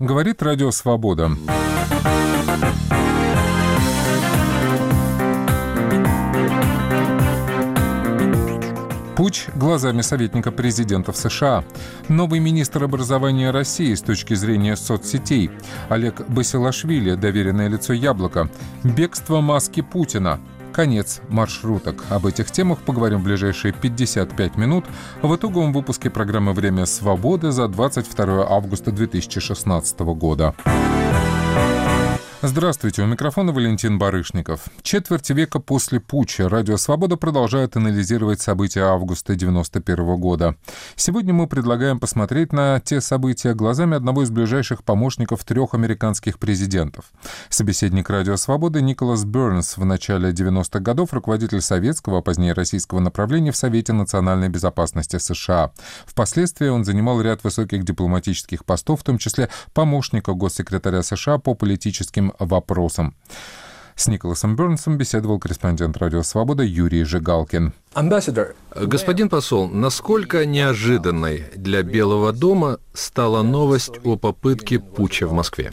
Говорит Радио Свобода. Путь глазами советника президента в США. Новый министр образования России с точки зрения соцсетей. Олег Басилашвили, доверенное лицо Яблоко. Бегство маски Путина конец маршруток. Об этих темах поговорим в ближайшие 55 минут в итоговом выпуске программы «Время свободы» за 22 августа 2016 года. Здравствуйте, у микрофона Валентин Барышников. Четверть века после путча Радио Свобода продолжает анализировать события августа 91 года. Сегодня мы предлагаем посмотреть на те события глазами одного из ближайших помощников трех американских президентов. Собеседник Радио Свободы Николас Бернс в начале 90-х годов руководитель советского, а позднее российского направления в Совете национальной безопасности США. Впоследствии он занимал ряд высоких дипломатических постов, в том числе помощника госсекретаря США по политическим вопросам. С Николасом Бернсом беседовал корреспондент «Радио Свобода» Юрий Жигалкин. Господин посол, насколько неожиданной для Белого дома стала новость о попытке путча в Москве?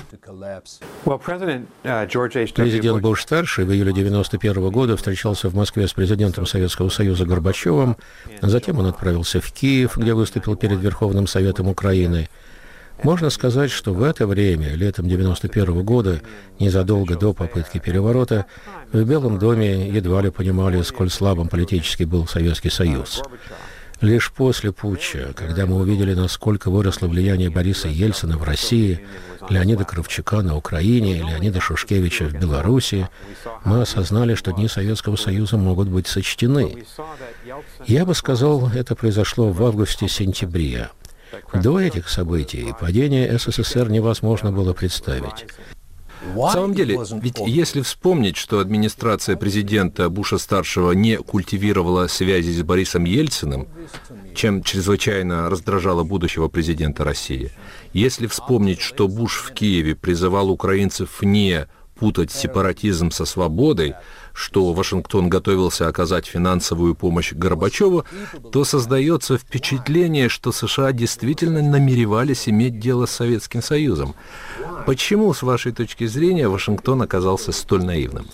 Президент Буш-старший в июле 1991 года встречался в Москве с президентом Советского Союза Горбачевым. Затем он отправился в Киев, где выступил перед Верховным Советом Украины – можно сказать, что в это время, летом 91 года, незадолго до попытки переворота, в Белом доме едва ли понимали, сколь слабым политически был Советский Союз. Лишь после путча, когда мы увидели, насколько выросло влияние Бориса Ельцина в России, Леонида Кравчука на Украине, Леонида Шушкевича в Беларуси, мы осознали, что дни Советского Союза могут быть сочтены. Я бы сказал, это произошло в августе-сентябре. До этих событий падение СССР невозможно было представить. В самом деле, ведь если вспомнить, что администрация президента Буша-старшего не культивировала связи с Борисом Ельциным, чем чрезвычайно раздражало будущего президента России, если вспомнить, что Буш в Киеве призывал украинцев не путать сепаратизм со свободой, что Вашингтон готовился оказать финансовую помощь Горбачеву, то создается впечатление, что США действительно намеревались иметь дело с Советским Союзом. Почему, с вашей точки зрения, Вашингтон оказался столь наивным?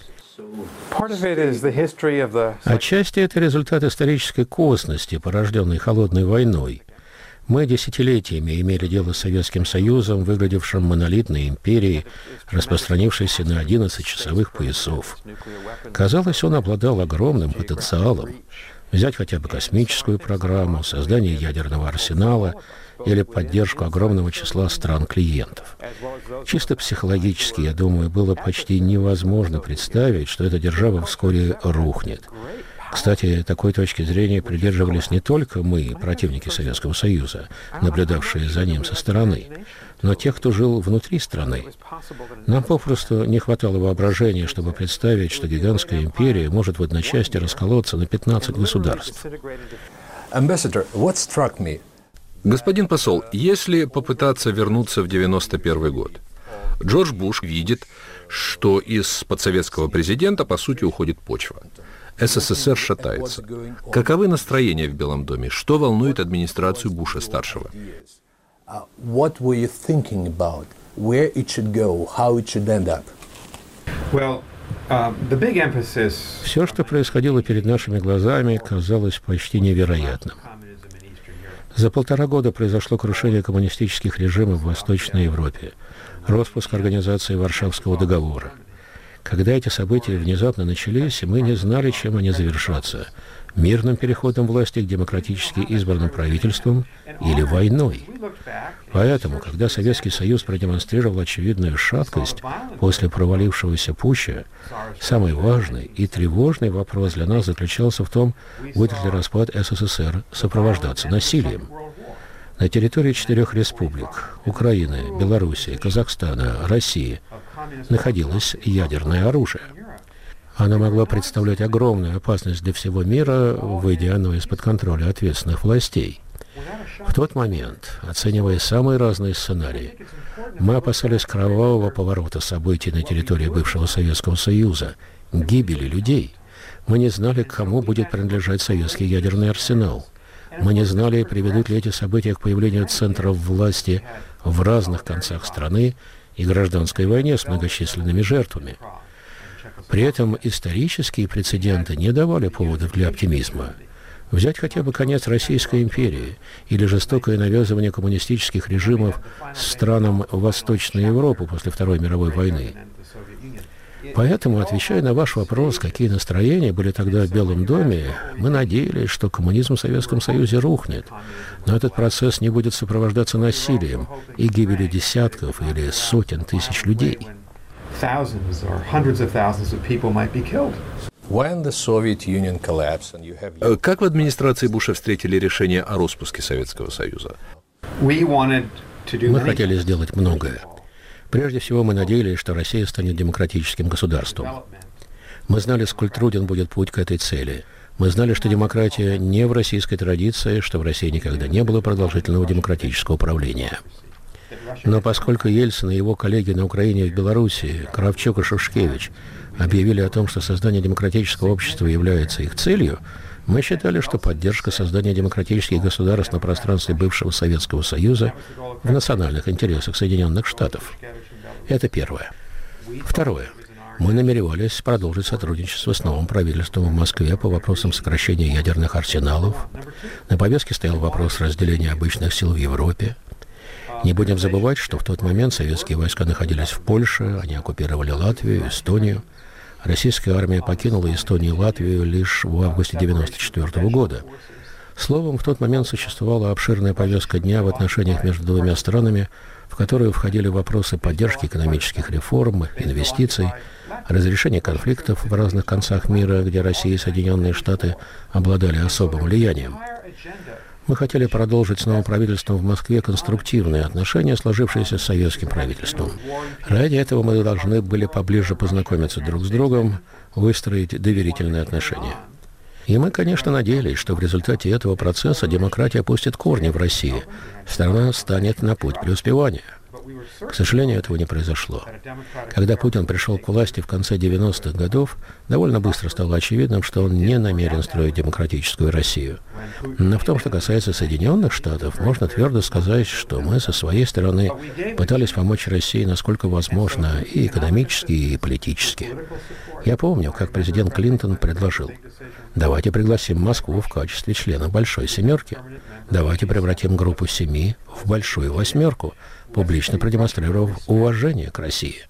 Отчасти это результат исторической косности, порожденной холодной войной. Мы десятилетиями имели дело с Советским Союзом, выглядевшим монолитной империей, распространившейся на 11 часовых поясов. Казалось, он обладал огромным потенциалом. Взять хотя бы космическую программу, создание ядерного арсенала или поддержку огромного числа стран-клиентов. Чисто психологически, я думаю, было почти невозможно представить, что эта держава вскоре рухнет. Кстати, такой точки зрения придерживались не только мы, противники Советского Союза, наблюдавшие за ним со стороны, но тех, кто жил внутри страны. Нам попросту не хватало воображения, чтобы представить, что гигантская империя может в одночасье расколоться на 15 государств. Господин посол, если попытаться вернуться в 91 год, Джордж Буш видит, что из подсоветского президента, по сути, уходит почва. СССР шатается. Каковы настроения в Белом доме? Что волнует администрацию Буша-старшего? Все, что происходило перед нашими глазами, казалось почти невероятным. За полтора года произошло крушение коммунистических режимов в Восточной Европе, распуск организации Варшавского договора – когда эти события внезапно начались, мы не знали, чем они завершатся – мирным переходом власти к демократически избранным правительствам или войной. Поэтому, когда Советский Союз продемонстрировал очевидную шаткость после провалившегося пуща, самый важный и тревожный вопрос для нас заключался в том, будет ли распад СССР сопровождаться насилием. На территории четырех республик – Украины, Белоруссии, Казахстана, России – находилось ядерное оружие. Она могла представлять огромную опасность для всего мира, выйдя оно из-под контроля ответственных властей. В тот момент, оценивая самые разные сценарии, мы опасались кровавого поворота событий на территории бывшего Советского Союза, гибели людей. Мы не знали, кому будет принадлежать советский ядерный арсенал. Мы не знали, приведут ли эти события к появлению центров власти в разных концах страны и гражданской войне с многочисленными жертвами. При этом исторические прецеденты не давали поводов для оптимизма. Взять хотя бы конец Российской империи или жестокое навязывание коммунистических режимов странам Восточной Европы после Второй мировой войны. Поэтому, отвечая на ваш вопрос, какие настроения были тогда в Белом доме, мы надеялись, что коммунизм в Советском Союзе рухнет. Но этот процесс не будет сопровождаться насилием и гибелью десятков или сотен тысяч людей. Э, как в администрации Буша встретили решение о распуске Советского Союза? Мы хотели сделать многое. Прежде всего, мы надеялись, что Россия станет демократическим государством. Мы знали, сколь труден будет путь к этой цели. Мы знали, что демократия не в российской традиции, что в России никогда не было продолжительного демократического управления. Но поскольку Ельцин и его коллеги на Украине и в Беларуси, Кравчук и Шушкевич, объявили о том, что создание демократического общества является их целью, мы считали, что поддержка создания демократических государств на пространстве бывшего Советского Союза в национальных интересах Соединенных Штатов. Это первое. Второе. Мы намеревались продолжить сотрудничество с новым правительством в Москве по вопросам сокращения ядерных арсеналов. На повестке стоял вопрос разделения обычных сил в Европе. Не будем забывать, что в тот момент советские войска находились в Польше, они оккупировали Латвию, Эстонию. Российская армия покинула Эстонию и Латвию лишь в августе 1994 года. Словом, в тот момент существовала обширная повестка дня в отношениях между двумя странами, в которую входили вопросы поддержки экономических реформ, инвестиций, разрешения конфликтов в разных концах мира, где Россия и Соединенные Штаты обладали особым влиянием. Мы хотели продолжить с новым правительством в Москве конструктивные отношения, сложившиеся с советским правительством. Ради этого мы должны были поближе познакомиться друг с другом, выстроить доверительные отношения. И мы, конечно, надеялись, что в результате этого процесса демократия опустит корни в России. Страна станет на путь преуспевания. К сожалению, этого не произошло. Когда Путин пришел к власти в конце 90-х годов, довольно быстро стало очевидным, что он не намерен строить демократическую Россию. Но в том, что касается Соединенных Штатов, можно твердо сказать, что мы со своей стороны пытались помочь России насколько возможно и экономически, и политически. Я помню, как президент Клинтон предложил, давайте пригласим Москву в качестве члена Большой Семерки, давайте превратим группу семи в Большую Восьмерку, публично продемонстрировав уважение к России.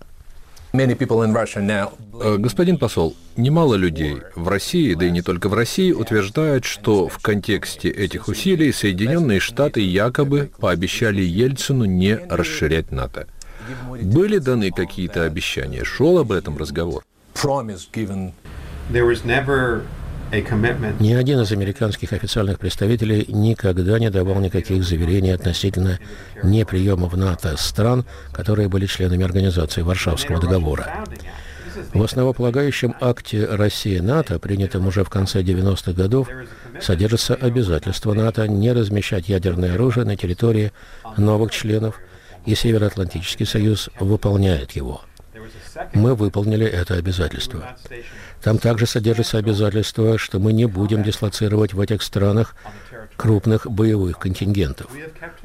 Э, господин посол, немало людей в России, да и не только в России, утверждают, что в контексте этих усилий Соединенные Штаты якобы пообещали Ельцину не расширять НАТО. Были даны какие-то обещания? Шел об этом разговор? Ни один из американских официальных представителей никогда не давал никаких заверений относительно неприема в НАТО стран, которые были членами организации Варшавского договора. В основополагающем акте России-НАТО, принятом уже в конце 90-х годов, содержится обязательство НАТО не размещать ядерное оружие на территории новых членов, и Североатлантический союз выполняет его. Мы выполнили это обязательство. Там также содержится обязательство, что мы не будем дислоцировать в этих странах крупных боевых контингентов.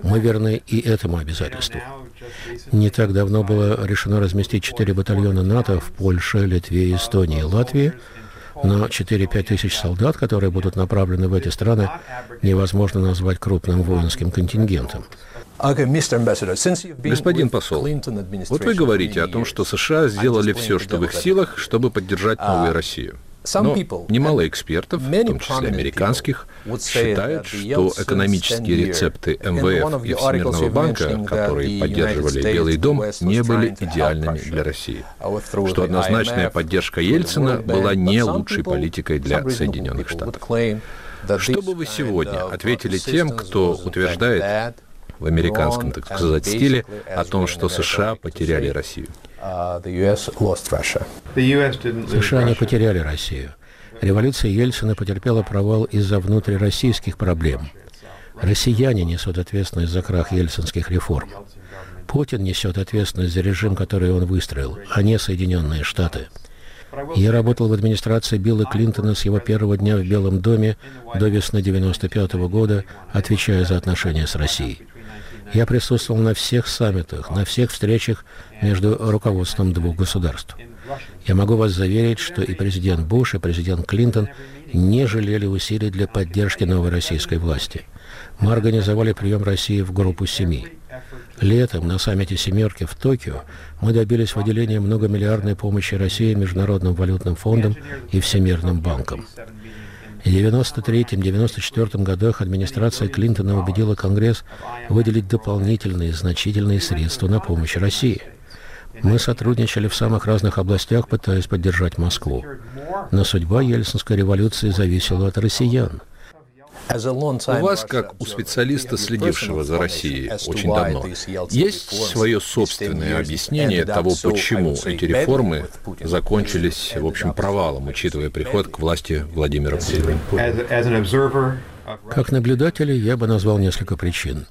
Мы верны и этому обязательству. Не так давно было решено разместить четыре батальона НАТО в Польше, Литве, Эстонии и Латвии, но 4-5 тысяч солдат, которые будут направлены в эти страны, невозможно назвать крупным воинским контингентом. Господин посол, вот вы говорите о том, что США сделали все, что в их силах, чтобы поддержать uh, новую Россию. Но немало экспертов, в том числе американских, считают, что экономические рецепты МВФ и Всемирного банка, которые поддерживали Белый дом, не были идеальными для России. Что однозначная поддержка Ельцина была не лучшей политикой для Соединенных Штатов. Что бы вы сегодня ответили тем, кто утверждает, в американском, так сказать, стиле о том, что США потеряли Россию. США не потеряли Россию. Революция Ельцина потерпела провал из-за внутрироссийских проблем. Россияне несут ответственность за крах ельцинских реформ. Путин несет ответственность за режим, который он выстроил, а не Соединенные Штаты. Я работал в администрации Билла Клинтона с его первого дня в Белом доме до весны 1995 года, отвечая за отношения с Россией. Я присутствовал на всех саммитах, на всех встречах между руководством двух государств. Я могу вас заверить, что и президент Буш, и президент Клинтон не жалели усилий для поддержки новой российской власти. Мы организовали прием России в группу семи. Летом на саммите «семерки» в Токио мы добились выделения многомиллиардной помощи России Международным валютным фондом и Всемирным банком. В 1993-1994 годах администрация Клинтона убедила Конгресс выделить дополнительные значительные средства на помощь России. Мы сотрудничали в самых разных областях, пытаясь поддержать Москву. Но судьба Ельцинской революции зависела от россиян – у вас, как у специалиста, следившего за Россией очень давно, есть свое собственное объяснение того, почему эти реформы закончились, в общем, провалом, учитывая приход к власти Владимира Путина? Как наблюдатель я бы назвал несколько причин.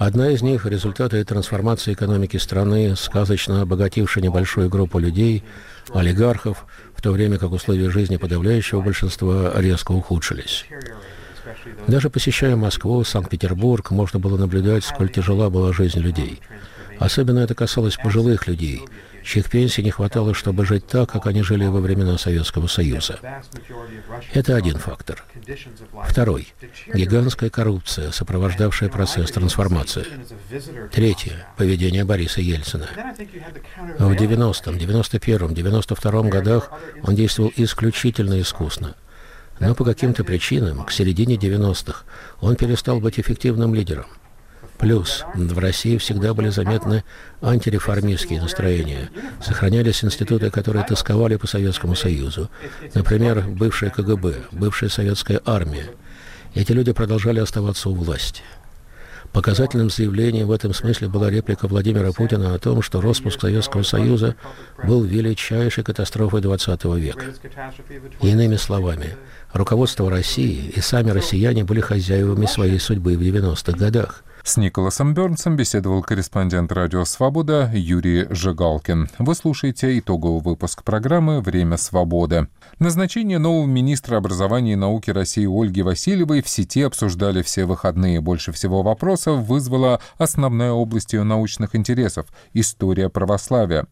Одна из них – результаты трансформации экономики страны, сказочно обогатившей небольшую группу людей, олигархов, в то время как условия жизни подавляющего большинства резко ухудшились. Даже посещая Москву, Санкт-Петербург, можно было наблюдать, сколь тяжела была жизнь людей. Особенно это касалось пожилых людей, чьих пенсий не хватало, чтобы жить так, как они жили во времена Советского Союза. Это один фактор. Второй – гигантская коррупция, сопровождавшая процесс трансформации. Третье – поведение Бориса Ельцина. В 90-м, 91-м, 92-м годах он действовал исключительно искусно – но по каким-то причинам к середине 90-х он перестал быть эффективным лидером. Плюс в России всегда были заметны антиреформистские настроения. Сохранялись институты, которые тосковали по Советскому Союзу. Например, бывшая КГБ, бывшая советская армия. Эти люди продолжали оставаться у власти. Показательным заявлением в этом смысле была реплика Владимира Путина о том, что распуск Советского Союза был величайшей катастрофой XX века. Иными словами, руководство России и сами россияне были хозяевами своей судьбы в 90-х годах. С Николасом Бернсом беседовал корреспондент «Радио Свобода» Юрий Жигалкин. Вы слушаете итоговый выпуск программы «Время свободы». Назначение нового министра образования и науки России Ольги Васильевой в сети обсуждали все выходные. Больше всего вопросов вызвала основная область ее научных интересов – история православия.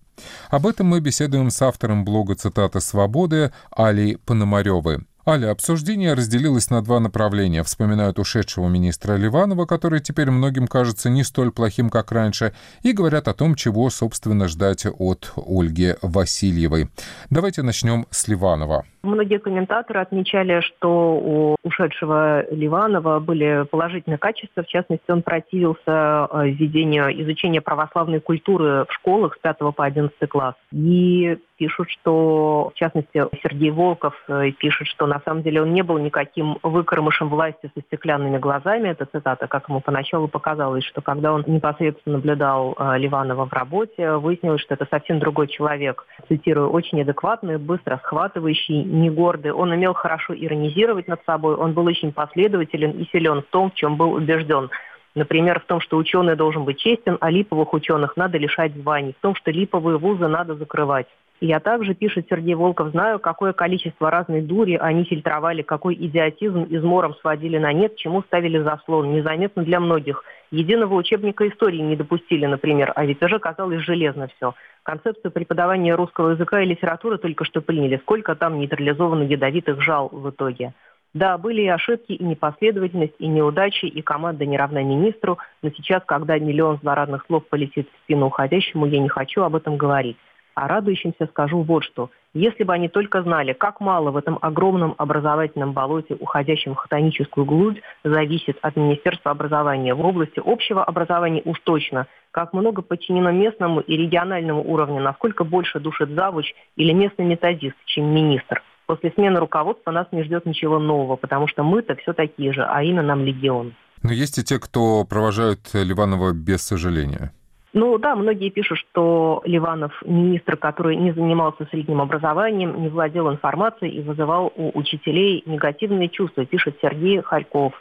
Об этом мы беседуем с автором блога «Цитата свободы» Алей Пономаревой. Аля, обсуждение разделилось на два направления. Вспоминают ушедшего министра Ливанова, который теперь многим кажется не столь плохим, как раньше, и говорят о том, чего, собственно, ждать от Ольги Васильевой. Давайте начнем с Ливанова. Многие комментаторы отмечали, что у ушедшего Ливанова были положительные качества. В частности, он противился э, введению изучения православной культуры в школах с 5 по 11 класс. И пишут, что, в частности, Сергей Волков э, пишет, что на самом деле он не был никаким выкормышем власти со стеклянными глазами. Это цитата, как ему поначалу показалось, что когда он непосредственно наблюдал э, Ливанова в работе, выяснилось, что это совсем другой человек. Цитирую, очень адекватный, быстро схватывающий, не гордый. Он умел хорошо иронизировать над собой, он был очень последователен и силен в том, в чем был убежден. Например, в том, что ученый должен быть честен, а липовых ученых надо лишать званий, в том, что липовые вузы надо закрывать. Я также, пишет Сергей Волков, знаю, какое количество разной дури они фильтровали, какой идиотизм измором сводили на нет, чему ставили заслон. Незаметно для многих. Единого учебника истории не допустили, например, а ведь уже казалось железно все. Концепцию преподавания русского языка и литературы только что приняли. Сколько там нейтрализовано ядовитых жал в итоге. Да, были и ошибки, и непоследовательность, и неудачи, и команда не равна министру, но сейчас, когда миллион злорадных слов полетит в спину уходящему, я не хочу об этом говорить. А радующимся скажу вот что. Если бы они только знали, как мало в этом огромном образовательном болоте, уходящем в хтоническую глубь, зависит от Министерства образования. В области общего образования уж точно. Как много подчинено местному и региональному уровню, насколько больше душит завуч или местный методист, чем министр. После смены руководства нас не ждет ничего нового, потому что мы-то все такие же, а имя нам легион. Но есть и те, кто провожают Ливанова без сожаления. Ну да, многие пишут, что Ливанов министр, который не занимался средним образованием, не владел информацией и вызывал у учителей негативные чувства, пишет Сергей Харьков.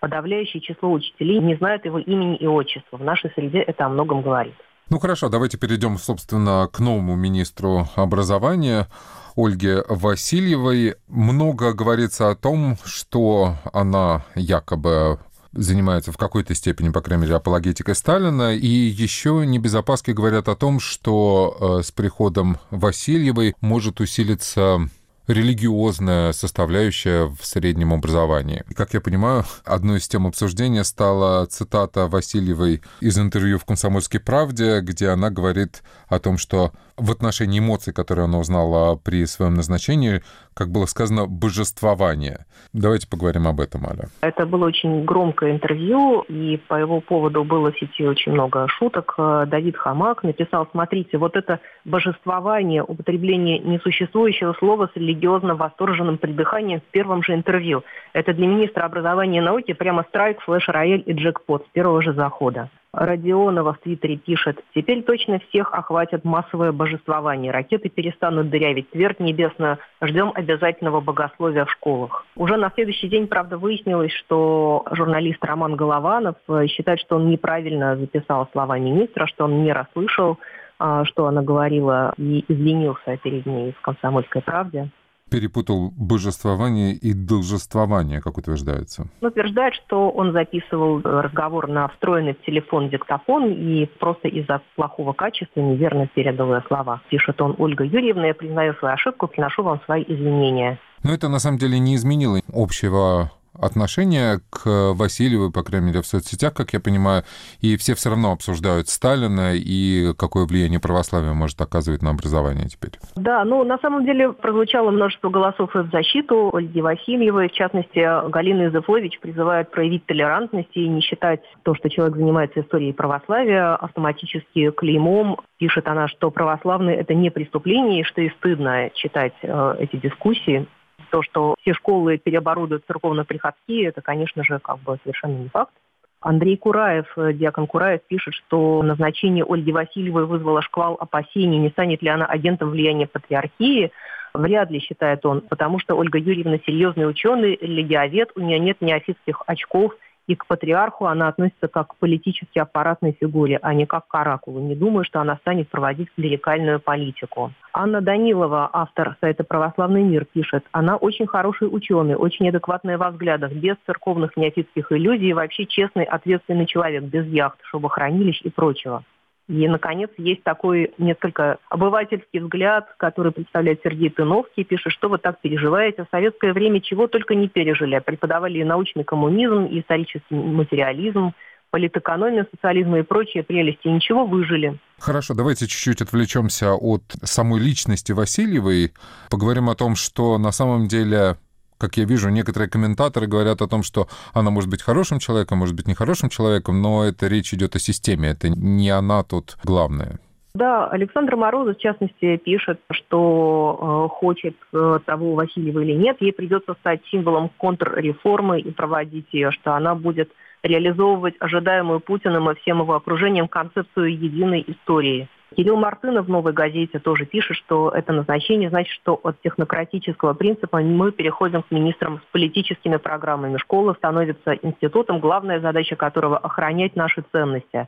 Подавляющее число учителей не знают его имени и отчества. В нашей среде это о многом говорит. Ну хорошо, давайте перейдем, собственно, к новому министру образования. Ольге Васильевой. Много говорится о том, что она якобы занимается в какой-то степени, по крайней мере, апологетикой Сталина. И еще небезопаски говорят о том, что э, с приходом Васильевой может усилиться религиозная составляющая в среднем образовании. Как я понимаю, одной из тем обсуждения стала цитата Васильевой из интервью в «Комсомольской правде», где она говорит о том, что в отношении эмоций, которые она узнала при своем назначении, как было сказано, божествование. Давайте поговорим об этом, Аля. Это было очень громкое интервью, и по его поводу было в сети очень много шуток. Давид Хамак написал, смотрите, вот это божествование, употребление несуществующего слова с религиозно восторженным придыханием в первом же интервью. Это для министра образования и науки прямо страйк, флеш-рояль и джекпот с первого же захода. Родионова в Твиттере пишет, теперь точно всех охватит массовое божествование. Ракеты перестанут дырявить твердь небесную. Ждем обязательного богословия в школах. Уже на следующий день, правда, выяснилось, что журналист Роман Голованов э, считает, что он неправильно записал слова министра, что он не расслышал, а, что она говорила, и извинился перед ней в «Комсомольской правде» перепутал божествование и должествование, как утверждается. Он утверждает, что он записывал разговор на встроенный в телефон диктофон и просто из-за плохого качества неверно передал слова. Пишет он, Ольга Юрьевна, я признаю свою ошибку, приношу вам свои извинения. Но это на самом деле не изменило общего отношение к Васильевой, по крайней мере, в соцсетях, как я понимаю, и все все равно обсуждают Сталина и какое влияние православие может оказывать на образование теперь. Да, ну, на самом деле прозвучало множество голосов и в защиту Ольги Васильевой. В частности, Галина Изыфович призывает проявить толерантность и не считать то, что человек занимается историей православия, автоматически клеймом. Пишет она, что православные – это не преступление, и что и стыдно читать э, эти дискуссии то, что все школы переоборудуют церковно-приходские, это, конечно же, как бы совершенно не факт. Андрей Кураев, э, диакон Кураев, пишет, что назначение Ольги Васильевой вызвало шквал опасений, не станет ли она агентом влияния патриархии. Вряд ли, считает он, потому что Ольга Юрьевна серьезный ученый, религиовед, у нее нет неофитских очков – и к патриарху она относится как к политически аппаратной фигуре, а не как к оракулу. Не думаю, что она станет проводить клерикальную политику. Анна Данилова, автор сайта «Православный мир», пишет, она очень хороший ученый, очень адекватная во взглядах, без церковных неофитских иллюзий, вообще честный, ответственный человек, без яхт, шубохранилищ и прочего. И, наконец, есть такой несколько обывательский взгляд, который представляет Сергей Тыновский, пишет, что вы так переживаете. В советское время чего только не пережили. Преподавали и научный коммунизм, и исторический материализм, политэкономию, социализм и прочие прелести. И ничего, выжили. Хорошо, давайте чуть-чуть отвлечемся от самой личности Васильевой. Поговорим о том, что на самом деле как я вижу, некоторые комментаторы говорят о том, что она может быть хорошим человеком, может быть нехорошим человеком, но это речь идет о системе, это не она тут главная. Да, Александр Морозов, в частности, пишет, что э, хочет э, того Васильева или нет, ей придется стать символом контрреформы и проводить ее, что она будет реализовывать ожидаемую Путиным и всем его окружением концепцию единой истории. Кирилл Мартынов в «Новой газете» тоже пишет, что это назначение значит, что от технократического принципа мы переходим к министрам с политическими программами. Школа становится институтом, главная задача которого – охранять наши ценности.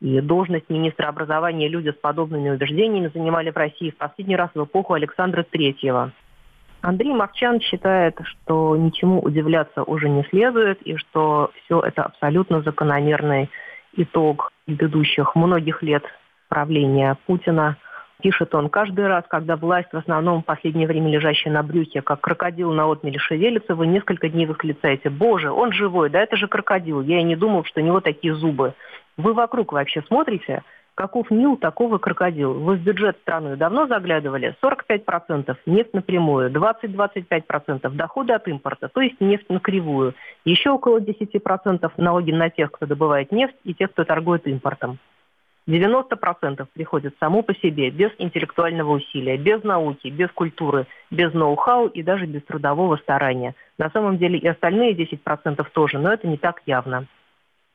И должность министра образования люди с подобными убеждениями занимали в России в последний раз в эпоху Александра Третьего. Андрей Мовчан считает, что ничему удивляться уже не следует, и что все это абсолютно закономерный итог предыдущих многих лет правления Путина. Пишет он, каждый раз, когда власть, в основном в последнее время лежащая на брюхе, как крокодил на отмеле шевелится, вы несколько дней восклицаете, боже, он живой, да это же крокодил, я и не думал, что у него такие зубы. Вы вокруг вообще смотрите, каков Нил, такого крокодил. Вы в бюджет страны давно заглядывали? 45% нефть напрямую, 20-25% доходы от импорта, то есть нефть на кривую. Еще около 10% налоги на тех, кто добывает нефть и тех, кто торгует импортом. 90% приходит само по себе, без интеллектуального усилия, без науки, без культуры, без ноу-хау и даже без трудового старания. На самом деле и остальные 10% тоже, но это не так явно.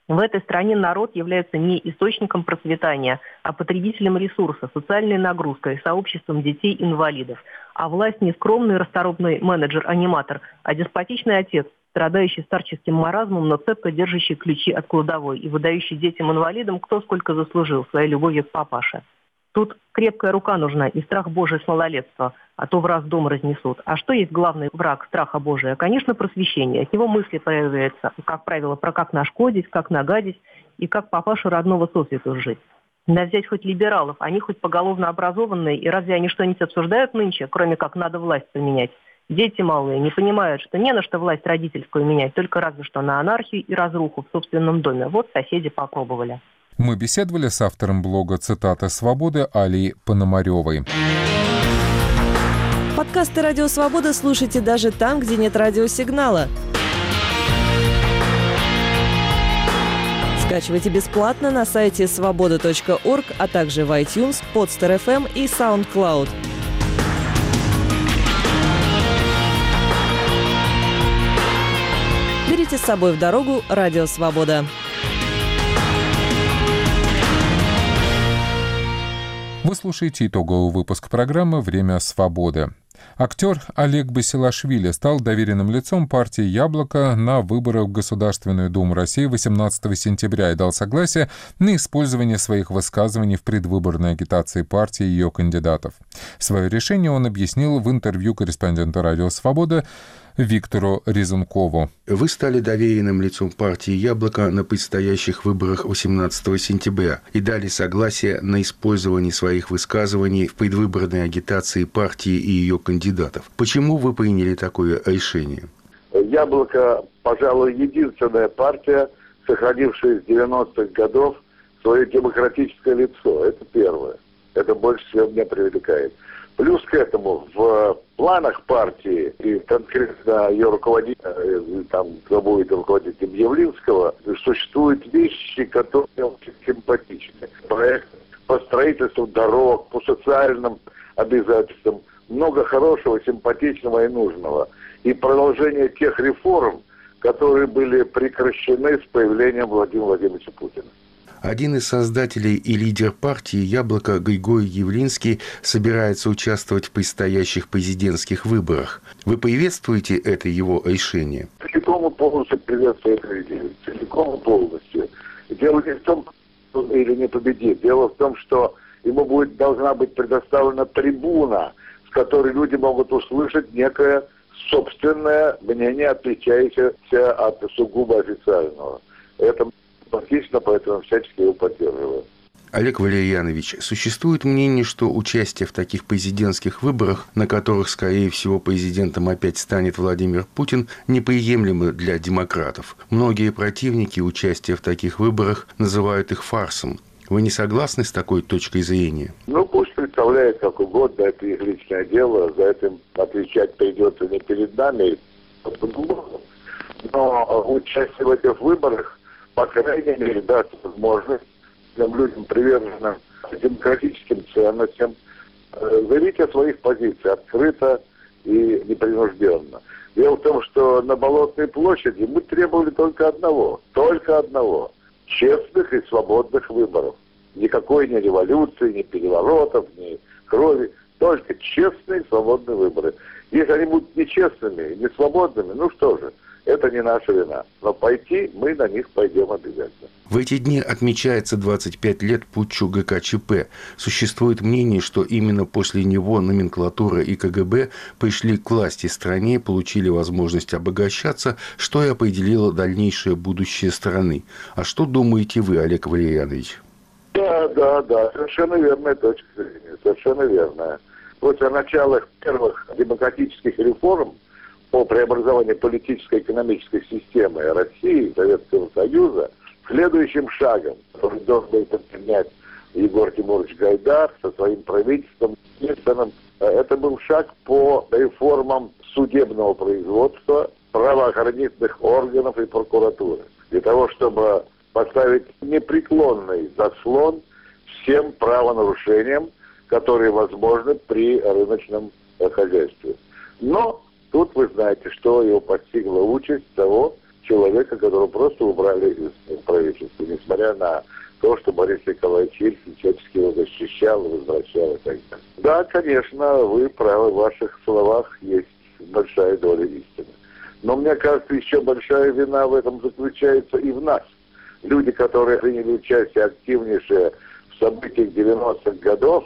В этой стране народ является не источником процветания, а потребителем ресурса, социальной нагрузкой, сообществом детей-инвалидов. А власть не скромный расторопный менеджер-аниматор, а деспотичный отец, страдающий старческим маразмом, но цепко держащий ключи от кладовой и выдающий детям-инвалидам кто сколько заслужил своей любовью к папаше. Тут крепкая рука нужна и страх Божий с малолетства, а то в раз дом разнесут. А что есть главный враг страха Божия? Конечно, просвещение. От него мысли появляются, как правило, про как нашкодить, как нагадить и как папашу родного сосвету жить. Да взять хоть либералов, они хоть поголовно образованные, и разве они что-нибудь обсуждают нынче, кроме как надо власть поменять? Дети малые не понимают, что не на что власть родительскую менять, только разве что на анархию и разруху в собственном доме. Вот соседи попробовали. Мы беседовали с автором блога «Цитаты свободы» Алией Пономаревой. Подкасты «Радио Свобода» слушайте даже там, где нет радиосигнала. Скачивайте бесплатно на сайте свобода.орг, а также в iTunes, Podster.fm и SoundCloud. Берите с собой в дорогу «Радио Свобода». Вы слушаете итоговый выпуск программы «Время свободы». Актер Олег Басилашвили стал доверенным лицом партии «Яблоко» на выборах в Государственную Думу России 18 сентября и дал согласие на использование своих высказываний в предвыборной агитации партии и ее кандидатов. Свое решение он объяснил в интервью корреспондента «Радио Свобода» Виктору Резункову. Вы стали доверенным лицом партии «Яблоко» на предстоящих выборах 18 сентября и дали согласие на использование своих высказываний в предвыборной агитации партии и ее кандидатов. Почему вы приняли такое решение? «Яблоко», пожалуй, единственная партия, сохранившая с 90-х годов свое демократическое лицо. Это первое. Это больше всего меня привлекает. Плюс к этому в планах партии и конкретно ее руководителя, э, там, кто будет руководителем Явлинского, существуют вещи, которые очень симпатичны. Проект по строительству дорог, по социальным обязательствам, много хорошего, симпатичного и нужного. И продолжение тех реформ, которые были прекращены с появлением Владимира Владимировича Путина. Один из создателей и лидер партии «Яблоко» Григорий Явлинский собирается участвовать в предстоящих президентских выборах. Вы приветствуете это его решение? Целиком и полностью приветствую это идею. Целиком и полностью. Дело не в том, или не победит. Дело в том, что ему будет, должна быть предоставлена трибуна, с которой люди могут услышать некое собственное мнение, отличающееся от сугубо официального. Это логично, поэтому всячески его поддерживаю. Олег Валерьянович, существует мнение, что участие в таких президентских выборах, на которых, скорее всего, президентом опять станет Владимир Путин, неприемлемо для демократов. Многие противники участия в таких выборах называют их фарсом. Вы не согласны с такой точкой зрения? Ну, пусть представляет как угодно, это их личное дело, за этим отвечать придется не перед нами, но участие в этих выборах по крайней мере, даст возможность тем людям, приверженным демократическим ценностям, э, заявить о своих позициях открыто и непринужденно. Дело в том, что на Болотной площади мы требовали только одного, только одного – честных и свободных выборов. Никакой ни революции, ни переворотов, ни крови, только честные и свободные выборы. Если они будут нечестными, не свободными, ну что же – это не наша вина. Но пойти мы на них пойдем обязательно. В эти дни отмечается 25 лет путчу ГКЧП. Существует мнение, что именно после него номенклатура и КГБ пришли к власти стране, получили возможность обогащаться, что и определило дальнейшее будущее страны. А что думаете вы, Олег Валерьянович? Да, да, да, совершенно верная точка зрения, совершенно верная. После начала первых демократических реформ по преобразованию политической и экономической системы России Советского Союза, следующим шагом, который должен был предпринять Егор Тимурович Гайдар со своим правительством, э, это был шаг по реформам судебного производства, правоохранительных органов и прокуратуры. Для того, чтобы поставить непреклонный заслон всем правонарушениям, которые возможны при рыночном э, хозяйстве. Но Тут вы знаете, что его постигла участь того человека, которого просто убрали из правительства, несмотря на то, что Борис Николаевич Ельцин всячески его защищал, возвращал и так далее. Да, конечно, вы правы, в ваших словах есть большая доля истины. Но мне кажется, еще большая вина в этом заключается и в нас. Люди, которые приняли участие активнейшее в событиях 90-х годов,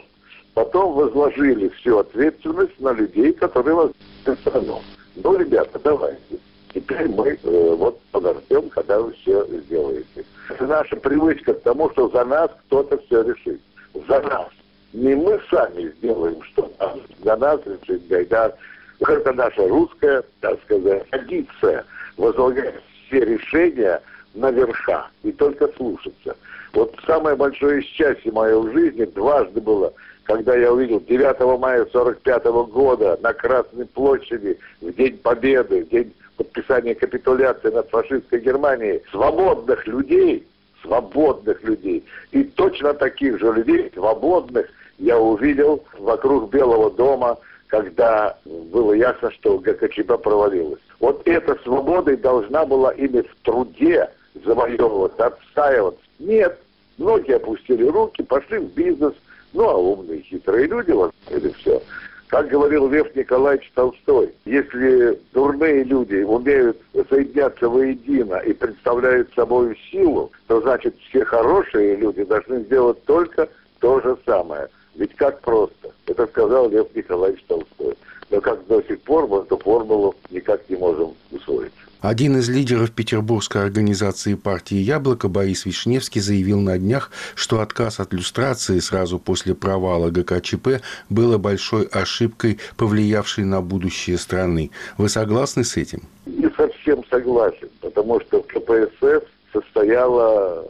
потом возложили всю ответственность на людей, которые вас страну. Ну, ребята, давайте. Теперь мы э, вот подождем, когда вы все сделаете. Это наша привычка к тому, что за нас кто-то все решит. За нас. Не мы сами сделаем что-то, а за нас решит Гайдар. Это наша русская, так сказать, традиция возлагать все решения на верха и только слушаться. Вот самое большое счастье мое в жизни дважды было, когда я увидел 9 мая 45 года на Красной площади в День Победы, в день подписания капитуляции над фашистской Германией, свободных людей, свободных людей, и точно таких же людей, свободных, я увидел вокруг Белого дома, когда было ясно, что ГКЧП провалилась. Вот эта свобода должна была ими в труде завоевываться, отстаиваться. Нет, многие опустили руки, пошли в бизнес, ну а умные, хитрые люди вот это все. Как говорил Лев Николаевич Толстой, если дурные люди умеют соединяться воедино и представляют собой силу, то значит все хорошие люди должны сделать только то же самое. Ведь как просто. Это сказал Лев Николаевич Толстой. Но как до сих пор мы эту формулу никак не можем усвоить. Один из лидеров петербургской организации партии «Яблоко» Борис Вишневский заявил на днях, что отказ от люстрации сразу после провала ГКЧП было большой ошибкой, повлиявшей на будущее страны. Вы согласны с этим? Не совсем согласен, потому что в КПСС состояло,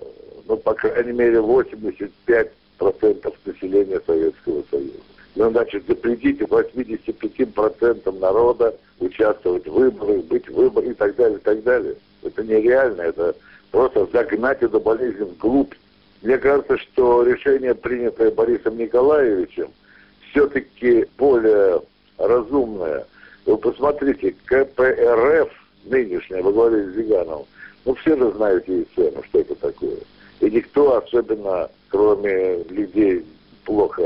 ну, по крайней мере, 85 процентов населения Советского Союза. Ну, значит, запретить 85% народа участвовать в выборах, быть в выборах и так далее, и так далее. Это нереально, это просто загнать эту болезнь вглубь. Мне кажется, что решение, принятое Борисом Николаевичем, все-таки более разумное. Вы посмотрите, КПРФ, нынешняя, во главе с Зигановым, ну все же знают ей цену, что это такое. И никто, особенно кроме людей плохо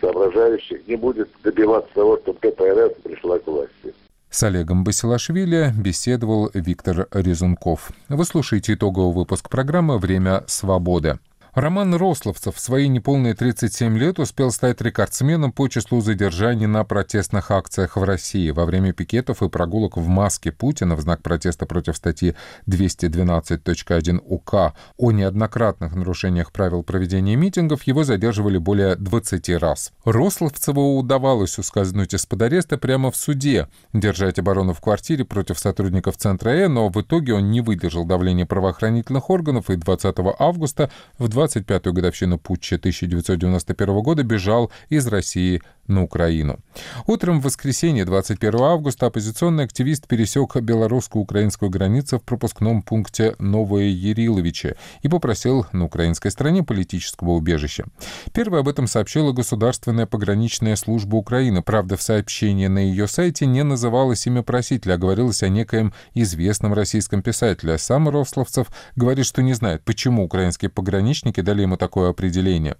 соображающих, не будет добиваться того, чтобы КПРФ пришла к власти. С Олегом Басилашвили беседовал Виктор Резунков. Вы слушаете итоговый выпуск программы «Время свободы». Роман Рословцев в свои неполные 37 лет успел стать рекордсменом по числу задержаний на протестных акциях в России. Во время пикетов и прогулок в маске Путина в знак протеста против статьи 212.1 УК о неоднократных нарушениях правил проведения митингов его задерживали более 20 раз. Рословцеву удавалось ускользнуть из-под ареста прямо в суде, держать оборону в квартире против сотрудников Центра Э, но в итоге он не выдержал давления правоохранительных органов и 20 августа в 20 25-ю годовщину путча 1991 года бежал из России на Украину. Утром в воскресенье 21 августа оппозиционный активист пересек белорусско-украинскую границу в пропускном пункте Новое Яриловиче и попросил на украинской стороне политического убежища. Первой об этом сообщила Государственная пограничная служба Украины. Правда, в сообщении на ее сайте не называлось имя просителя, а говорилось о некоем известном российском писателе. Сам Рословцев говорит, что не знает, почему украинские пограничники дали ему такое определение.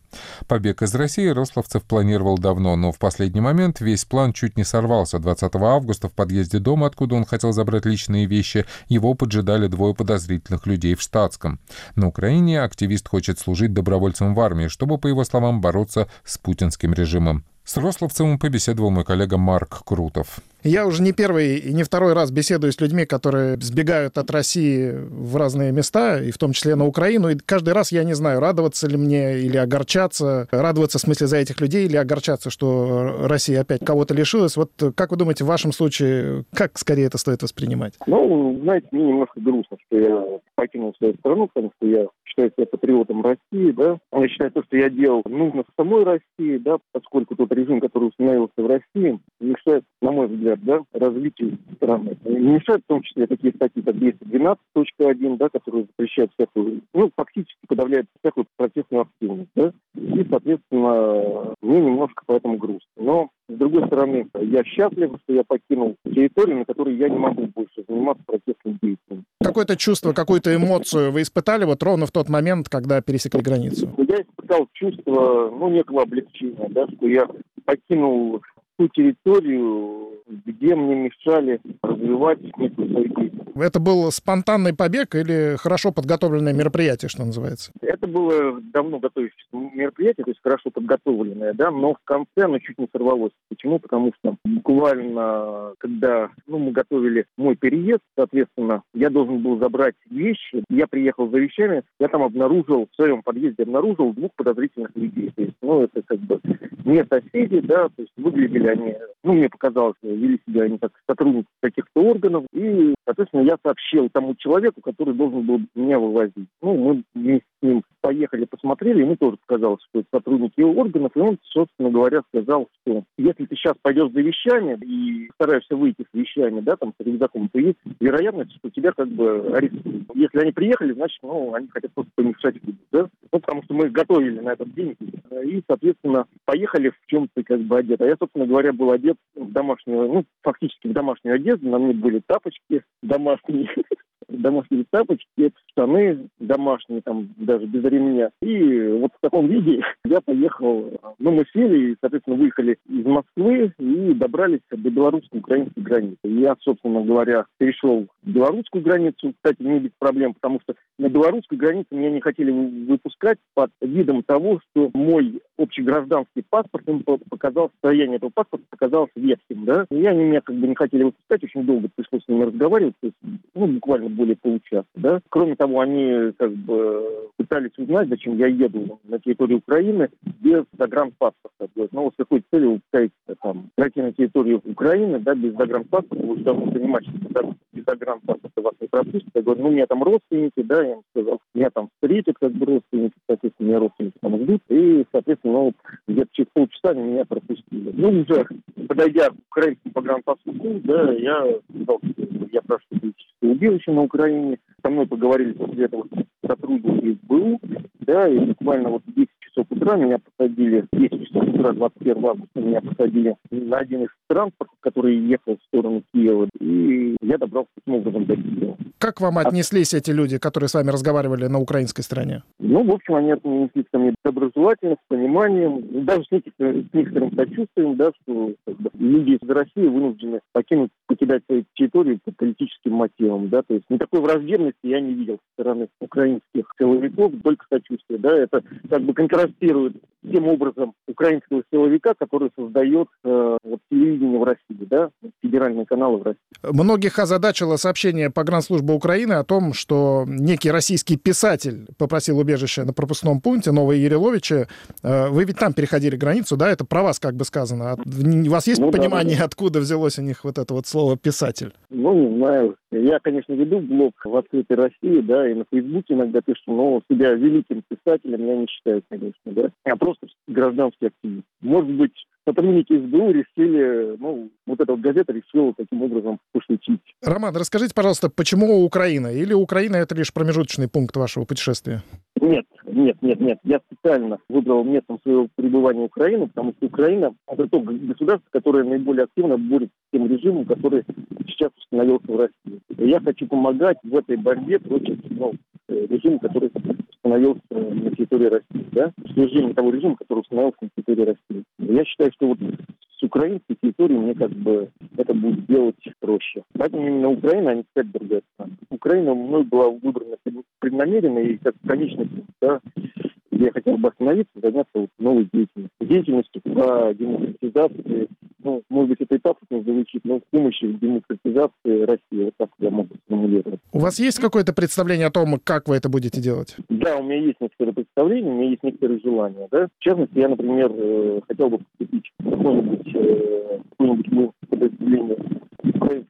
Побег из России Рословцев планировал давно, но в в последний момент весь план чуть не сорвался. 20 августа в подъезде дома, откуда он хотел забрать личные вещи, его поджидали двое подозрительных людей в штатском. На Украине активист хочет служить добровольцем в армии, чтобы, по его словам, бороться с путинским режимом. С Рословцевым побеседовал мой коллега Марк Крутов. Я уже не первый и не второй раз беседую с людьми, которые сбегают от России в разные места, и в том числе на Украину. И каждый раз я не знаю, радоваться ли мне или огорчаться. Радоваться в смысле за этих людей или огорчаться, что Россия опять кого-то лишилась. Вот как вы думаете, в вашем случае, как скорее это стоит воспринимать? Ну, знаете, мне немножко грустно, что я покинул свою страну, потому что я считаю себя патриотом России, да. Я считаю, то, что я делал, нужно в самой России, да, поскольку тот режим, который установился в России, мешает, на мой взгляд, взгляд, да, развитию страны. Не мешают в том числе такие статьи, как 212.1, да, которые запрещают всякую, ну, фактически подавляют всякую протестную активность, да, и, соответственно, мне немножко поэтому грустно. Но, с другой стороны, я счастлив, что я покинул территорию, на которой я не могу больше заниматься протестным деятельностью. Какое-то чувство, какую-то эмоцию вы испытали вот ровно в тот момент, когда пересекли границу? Я испытал чувство, ну, некого облегчения, да, что я покинул ту территорию, где мне мешали развивать некую свою деятельность. Это был спонтанный побег или хорошо подготовленное мероприятие, что называется? Это было давно готовящееся мероприятие, то есть хорошо подготовленное, да, но в конце оно чуть не сорвалось. Почему? Потому что буквально, когда ну, мы готовили мой переезд, соответственно, я должен был забрать вещи, я приехал за вещами, я там обнаружил, в своем подъезде обнаружил двух подозрительных людей. То есть, ну, это как бы не соседи, да, то есть выглядели они, ну, мне показалось, вели себя они как сотрудники каких-то органов, и, соответственно, я сообщил тому человеку, который должен был меня вывозить. Ну, мы вместе ним поехали, посмотрели, ему тоже показалось, что это сотрудники органов, и он, собственно говоря, сказал, что если ты сейчас пойдешь за вещами и стараешься выйти с вещами, да, там, с рюкзаком, то есть вероятность, что тебя как бы арестуют. Если они приехали, значит, ну, они хотят просто помешать да, ну, потому что мы их готовили на этот день, и, соответственно, поехали в чем-то как бы одет. А я, собственно говоря, был одет в домашнюю, ну, фактически в домашнюю одежду, на мне были тапочки домашние, домашние тапочки, штаны домашние, там даже без ремня. И вот в таком виде я поехал. Ну, мы сели и, соответственно, выехали из Москвы и добрались до белорусско-украинской границы. Я, собственно говоря, перешел белорусскую границу, кстати, не без проблем, потому что на белорусской границе меня не хотели выпускать под видом того, что мой общегражданский паспорт им показал, состояние этого паспорта показалось ветхим, да. И они меня как бы не хотели выпускать, очень долго пришлось с ними разговаривать, то есть, ну, буквально более получаса, да. Кроме того, они как бы пытались узнать, зачем я еду на территорию Украины без загранпаспорта. Ну, вот с какой целью вы пытаетесь там пройти на территорию Украины, да, без загранпаспорта, вы должны понимать, что без загранпаспорта вас не пропустят. Я говорю, ну, у меня там родственники, да, я им сказал, меня там встретят как бы родственники, соответственно, меня родственники там ждут, и, соответственно, ну, где-то через полчаса меня пропустили. Ну, уже подойдя к украинскому погранпосту, да, я сказал, я прошу политическое убежище на Украине. Со мной поговорили после этого сотрудники СБУ, да, и буквально вот 10 часов утра меня посадили, 10 часов утра 21 августа меня посадили на один из транспортов, который ехал в сторону Киева, и я добрался таким образом до Киева. Как вам отнеслись эти люди, которые с вами разговаривали на украинской стороне? Ну, в общем, они отнеслись ко мне доброжелательно, с пониманием, даже с, некоторым, с некоторым сочувствием, да, что как бы, люди из России вынуждены покинуть, покидать свою территорию по политическим мотивам, да, то есть никакой враждебности я не видел со стороны украинских силовиков, только сочувствие, да, это как бы контрастирует тем образом украинского силовика, который создает э, вот, телевидение в России, да, федеральные каналы в России. Многих озадачило сообщение погранслужбы Украины о том, что некий российский писатель попросил убежище на пропускном пункте Новой Яриловича. Э, вы ведь там переходили границу, да? Это про вас как бы сказано. У вас есть ну, понимание, да, да. откуда взялось у них вот это вот слово «писатель»? Ну, не знаю. Я, конечно, веду блог в «Открытой России», да, и на Фейсбуке иногда пишу, но себя великим писателем я не считаю, конечно, да. Я просто гражданский активист. Может быть, сотрудники СБУ решили, ну, вот эта вот газета решила таким образом пошутить. Роман, расскажите, пожалуйста, почему Украина? Или Украина — это лишь промежуточный пункт вашего путешествия? Нет, нет, нет, нет. Я специально выбрал местом своего пребывания Украину, потому что Украина — это то государство, которое наиболее активно борется с тем режимом, который сейчас установился в России. И я хочу помогать в этой борьбе против ну, режима, который установился на территории России, да, свержение того режима, который установился на территории России. Я считаю, что вот с украинской территории мне как бы это будет делать проще. Поэтому именно Украина, а не какая другая страна. Украина мной была выбрана преднамеренно и как конечный пункт, да, где я хотел бы остановиться, заняться вот новой деятельностью. Деятельностью по демократизации ну, может быть, это и так не звучит, но с помощью демократизации России, вот так я могу сформулировать. У вас есть какое-то представление о том, как вы это будете делать? Да, у меня есть некоторые представления, у меня есть некоторые желания, да. В частности, я, например, э, хотел бы поступить в какое-нибудь, э, какое-нибудь подразделение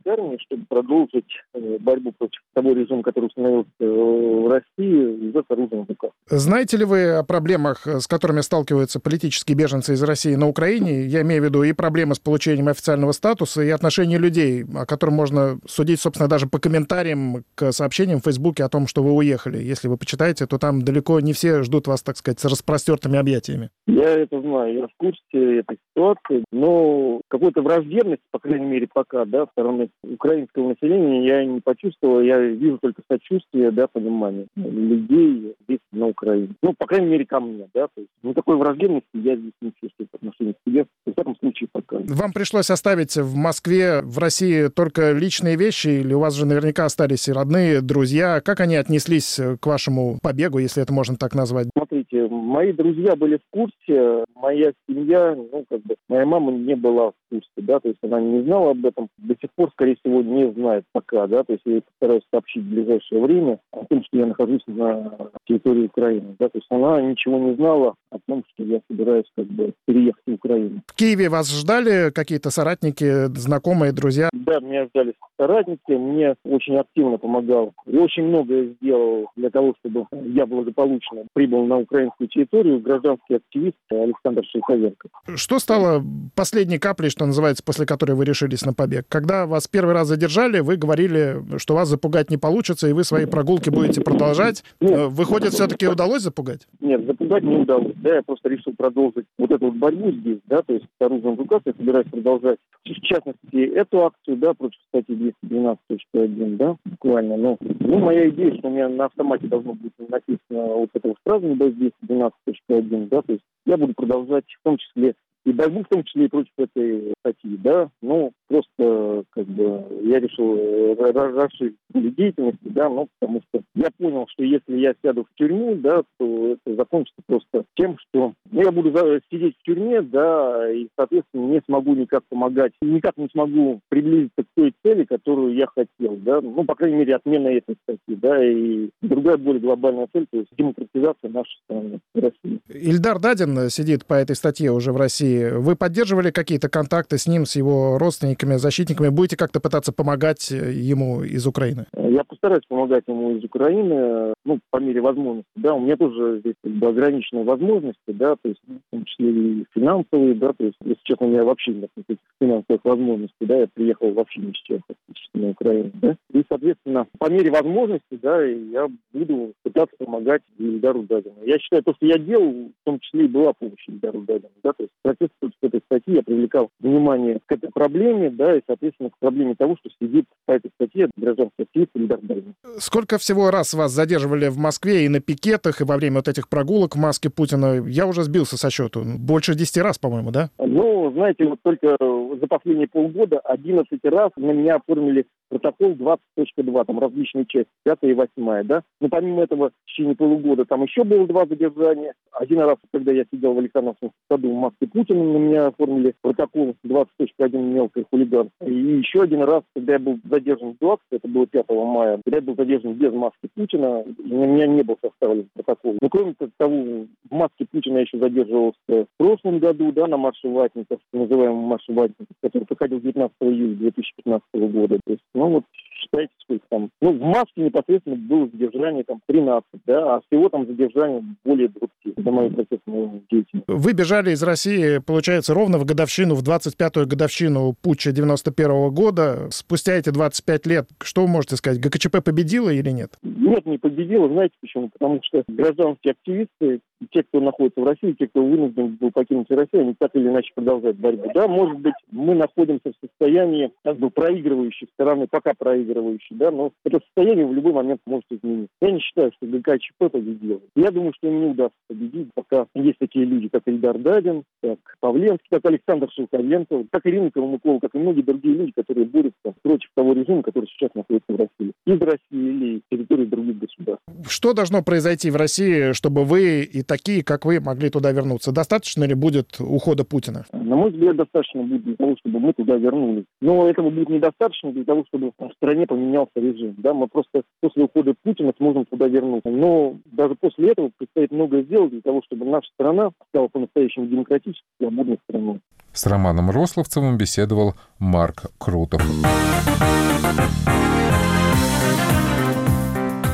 армии, чтобы продолжить э, борьбу против того режима, который установился в России, уже с оружием в руках. Знаете ли вы о проблемах, с которыми сталкиваются политические беженцы из России на Украине? Я имею в виду и проблемы с получением официального статуса, и отношения людей, о котором можно судить, собственно, даже по комментариям к сообщениям в Фейсбуке о том, что вы уехали. Если вы почитаете, то там далеко не все ждут вас, так сказать, с распростертыми объятиями. Я это знаю, я в курсе этой ситуации, но какой-то враждебности, по крайней мере, пока, да, стороны украинского населения я не почувствовал, я вижу только сочувствие, да, понимание людей здесь на Украине. Ну, по крайней мере, ко мне, да, то есть никакой враждебности я здесь не чувствую по отношению к себе, в всяком случае, пока. Вам пришлось оставить в Москве, в России только личные вещи, или у вас же наверняка остались и родные, друзья? Как они отнеслись к вашему побегу, если это можно так назвать? Смотрите, мои друзья были в курсе, моя семья, ну, как бы, моя мама не была в курсе, да, то есть она не знала об этом, до сих пор, скорее всего, не знает пока, да, то есть я постараюсь сообщить в ближайшее время о том, что я нахожусь на территории Украины, да, то есть она ничего не знала о том, что я собираюсь, как бы, переехать в Украину. В Киеве вас ждали какие-то соратники, знакомые, друзья? Да, меня ждали соратники, мне очень активно помогал и очень многое сделал для того, чтобы я благополучно прибыл на украинскую территорию гражданский активист Александр Шейковенко. Что стало последней каплей, что называется, после которой вы решились на побег? Когда вас первый раз задержали, вы говорили, что вас запугать не получится, и вы свои прогулки будете продолжать. Нет. Э, выходит, все-таки удалось запугать? Нет, запугать не удалось. Да, я просто решил продолжить вот эту вот борьбу здесь, да, то есть с оружием в руках я собираюсь продолжать. В частности, эту акцию, да, против статьи 212.1, да, буквально. Но, ну, моя идея, что у меня на автомате должно быть написано вот это вот фраза, да, 212.1, да, то есть я буду продолжать в том числе и борьбу в том числе и против этой статьи, да, ну, просто, как бы, я решил э, расширить деятельность, да, ну, потому что я понял, что если я сяду в тюрьму, да, то это закончится просто тем, что ну, я буду сидеть в тюрьме, да, и, соответственно, не смогу никак помогать, никак не смогу приблизиться к той цели, которую я хотел, да, ну, по крайней мере, отмена этой статьи, да, и другая более глобальная цель, то есть демократизация нашей страны, России. Ильдар Дадин сидит по этой статье уже в России. Вы поддерживали какие-то контакты с ним, с его родственниками, защитниками? Будете как-то пытаться помогать ему из Украины? Я постараюсь помогать ему из Украины, ну, по мере возможности, да, у меня тоже здесь как ограниченные возможности, да, то есть в том числе и финансовые, да, то есть, если честно, у меня вообще нет никаких финансовых возможностей, да, я приехал вообще ни с чем фактически на Украину, да, и, соответственно, по мере возможности, да, я буду пытаться помогать Ильдару Дадину. Я считаю, то, что я делал, в том числе и была помощь Ильдару Дадину, да, то есть процесс этой статьи я привлекал внимание к этой проблеме, да, и, соответственно, к проблеме того, что сидит по этой статье гражданский активист Ильдар Дадин. Сколько всего раз вас задерживали в Москве и на пикетах, и во время вот этих прогулок в маске Путина? Я уже сбился со счету. Больше 10 раз, по-моему, да? Ну, знаете, вот только за последние полгода 11 раз на меня оформили протокол 20.2, там различные части, 5 и 8, да. Но помимо этого, в течение полугода там еще было два задержания. Один раз, когда я сидел в Александровском саду в маске Путина, на меня оформили протокол 20.1 мелкий хулиган. И еще один раз, когда я был задержан в 20, это было 5 мая, когда я был задержан без маски Путина, на меня не был составлен протокол. Но кроме того, в маске Путина я еще задерживался в прошлом году, да, на марше ватников, называемом марше ватников, который проходил 19 июля 2015 года. То есть, ну вот, считайте, сколько там. Ну, в маске непосредственно было задержание там 13, да, а всего там задержание более 20 за мою процессную деятельность. Вы бежали из России, получается, ровно в годовщину, в 25-ю годовщину путча 91 -го года. Спустя эти 25 лет, что вы можете сказать, ГКЧП победила или нет? Нет, не победила. Знаете почему? Потому что гражданские активисты, те, кто находится в России, те, кто вынужден был покинуть Россию, они так или иначе продолжают борьбу. Да, может быть, мы находимся в состоянии как бы проигрывающей стороны, пока проигрывающей, да, но это состояние в любой момент может измениться. Я не считаю, что ГКЧП победил. Я думаю, что им не удастся победить, пока есть такие люди, как Ильдар Дадин, как Павленский, как Александр Шелковенко, как Ирина Колмыкова, как и многие другие люди, которые борются против того режима, который сейчас находится в России. Из России или территории других государств. Что должно произойти в России, чтобы вы и такие, как вы, могли туда вернуться? Достаточно ли будет ухода Путина? На мой взгляд, достаточно будет для того, чтобы мы туда вернулись. Но этого будет недостаточно для того, чтобы в стране поменялся режим. Да, мы просто после ухода Путина сможем туда вернуться. Но даже после этого предстоит многое сделать для того, чтобы наша страна стала по-настоящему демократической, свободной страной. С Романом Рословцевым беседовал Марк Крутов.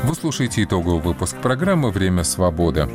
Вы слушаете итоговый выпуск программы «Время свободы».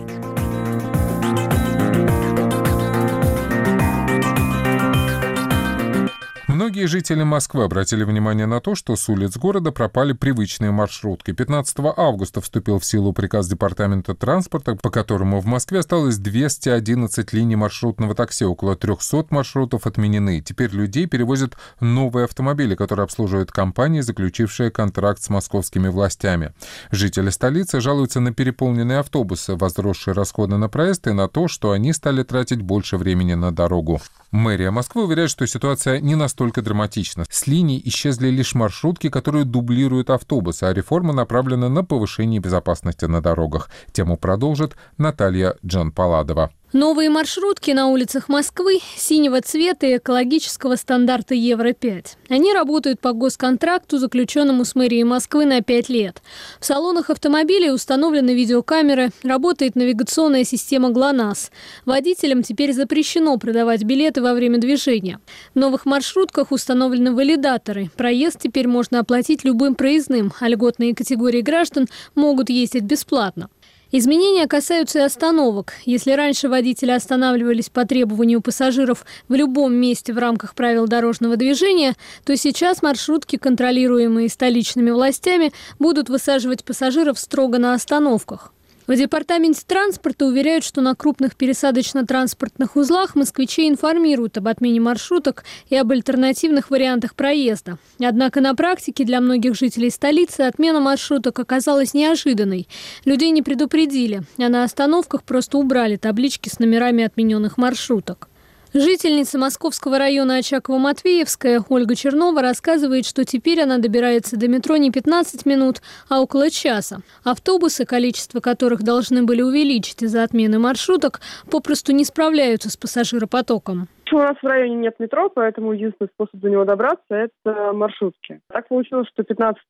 Многие жители Москвы обратили внимание на то, что с улиц города пропали привычные маршрутки. 15 августа вступил в силу приказ Департамента транспорта, по которому в Москве осталось 211 линий маршрутного такси, около 300 маршрутов отменены. Теперь людей перевозят новые автомобили, которые обслуживают компании, заключившие контракт с московскими властями. Жители столицы жалуются на переполненные автобусы, возросшие расходы на проезд и на то, что они стали тратить больше времени на дорогу. Мэрия Москвы уверяет, что ситуация не настолько драматична. С линий исчезли лишь маршрутки, которые дублируют автобусы, а реформа направлена на повышение безопасности на дорогах. Тему продолжит Наталья Джан Паладова. Новые маршрутки на улицах Москвы синего цвета и экологического стандарта Евро-5. Они работают по госконтракту, заключенному с мэрией Москвы на 5 лет. В салонах автомобилей установлены видеокамеры, работает навигационная система ГЛОНАСС. Водителям теперь запрещено продавать билеты во время движения. В новых маршрутках установлены валидаторы. Проезд теперь можно оплатить любым проездным, а льготные категории граждан могут ездить бесплатно. Изменения касаются и остановок. Если раньше водители останавливались по требованию пассажиров в любом месте в рамках правил дорожного движения, то сейчас маршрутки, контролируемые столичными властями, будут высаживать пассажиров строго на остановках. В департаменте транспорта уверяют, что на крупных пересадочно-транспортных узлах москвичи информируют об отмене маршруток и об альтернативных вариантах проезда. Однако на практике для многих жителей столицы отмена маршруток оказалась неожиданной. Людей не предупредили, а на остановках просто убрали таблички с номерами отмененных маршруток. Жительница московского района Очаково-Матвеевская Ольга Чернова рассказывает, что теперь она добирается до метро не 15 минут, а около часа. Автобусы, количество которых должны были увеличить из-за отмены маршруток, попросту не справляются с пассажиропотоком. У нас в районе нет метро, поэтому единственный способ до него добраться – это маршрутки. Так получилось, что 15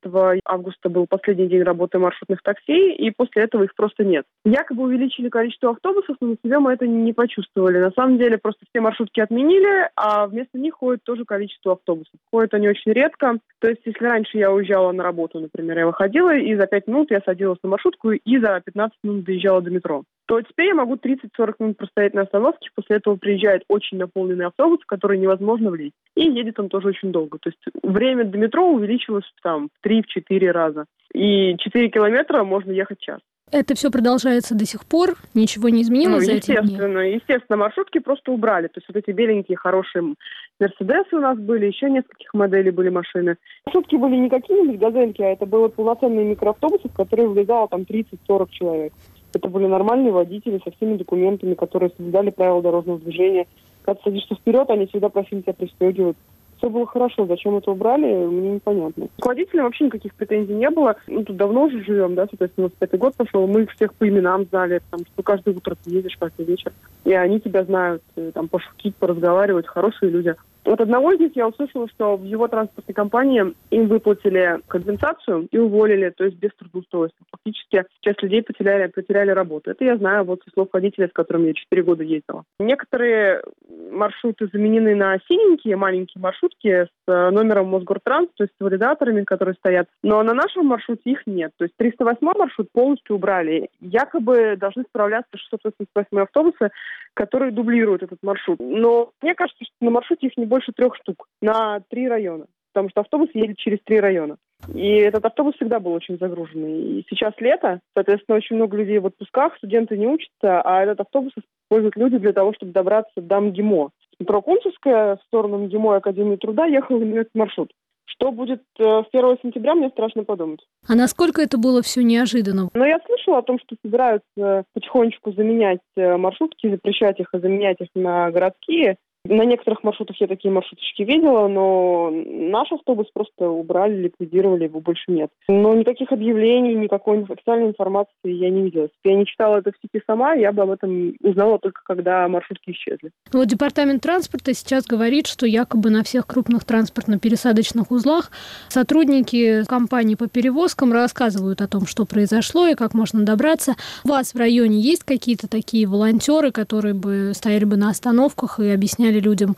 августа был последний день работы маршрутных такси, и после этого их просто нет. Якобы увеличили количество автобусов, но на себе мы это не почувствовали. На самом деле просто все маршрутки отменили, а вместо них ходит тоже количество автобусов. Ходят они очень редко. То есть если раньше я уезжала на работу, например, я выходила, и за 5 минут я садилась на маршрутку, и за 15 минут доезжала до метро то теперь я могу 30-40 минут простоять на остановке, после этого приезжает очень наполненный автобус, в который невозможно влезть. И едет он тоже очень долго. То есть время до метро увеличилось там в 3-4 раза. И 4 километра можно ехать час. Это все продолжается до сих пор? Ничего не изменилось ну, за эти дни? Естественно, естественно, маршрутки просто убрали. То есть вот эти беленькие хорошие Мерседесы у нас были, еще нескольких моделей были машины. Маршрутки были не какие-нибудь газельки, а это были полноценные микроавтобусы, в которые влезало там 30-40 человек. Это были нормальные водители со всеми документами, которые соблюдали правила дорожного движения. Когда садишься вперед, они всегда просили тебя пристегивать. Все было хорошо. Зачем это убрали, мне непонятно. К водителям вообще никаких претензий не было. Мы тут давно уже живем, да, соответственно, 25-й год пошел. Мы их всех по именам знали, потому что каждое утро ты едешь, каждый вечер. И они тебя знают, э, там, пошутить, поразговаривать. Хорошие люди. От одного из них я услышала, что в его транспортной компании им выплатили компенсацию и уволили, то есть без трудоустройства. Фактически часть людей потеряли, потеряли работу. Это я знаю вот со слов водителя, с которым я 4 года ездила. Некоторые маршруты заменены на синенькие маленькие маршрутки с э, номером Мосгортранс, то есть с валидаторами, которые стоят. Но на нашем маршруте их нет. То есть 308 маршрут полностью убрали. Якобы должны справляться 688 автобусы, которые дублируют этот маршрут. Но мне кажется, что на маршруте их не больше трех штук на три района, потому что автобус едет через три района. И этот автобус всегда был очень загруженный. И сейчас лето, соответственно, очень много людей в отпусках, студенты не учатся, а этот автобус используют люди для того, чтобы добраться до МГИМО. Метро Кунцевская в сторону МГИМО и Академии труда ехал именно этот маршрут. Что будет э, с 1 сентября, мне страшно подумать. А насколько это было все неожиданно? Ну, я слышала о том, что собираются потихонечку заменять э, маршрутки, запрещать их, а заменять их на городские. На некоторых маршрутах я такие маршруточки видела, но наш автобус просто убрали, ликвидировали, его больше нет. Но никаких объявлений, никакой официальной информации я не видела. Если я не читала это в сети сама, я бы об этом узнала только когда маршрутки исчезли. Вот департамент транспорта сейчас говорит, что якобы на всех крупных транспортно-пересадочных узлах сотрудники компании по перевозкам рассказывают о том, что произошло и как можно добраться. У вас в районе есть какие-то такие волонтеры, которые бы стояли бы на остановках и объясняли объясняли людям,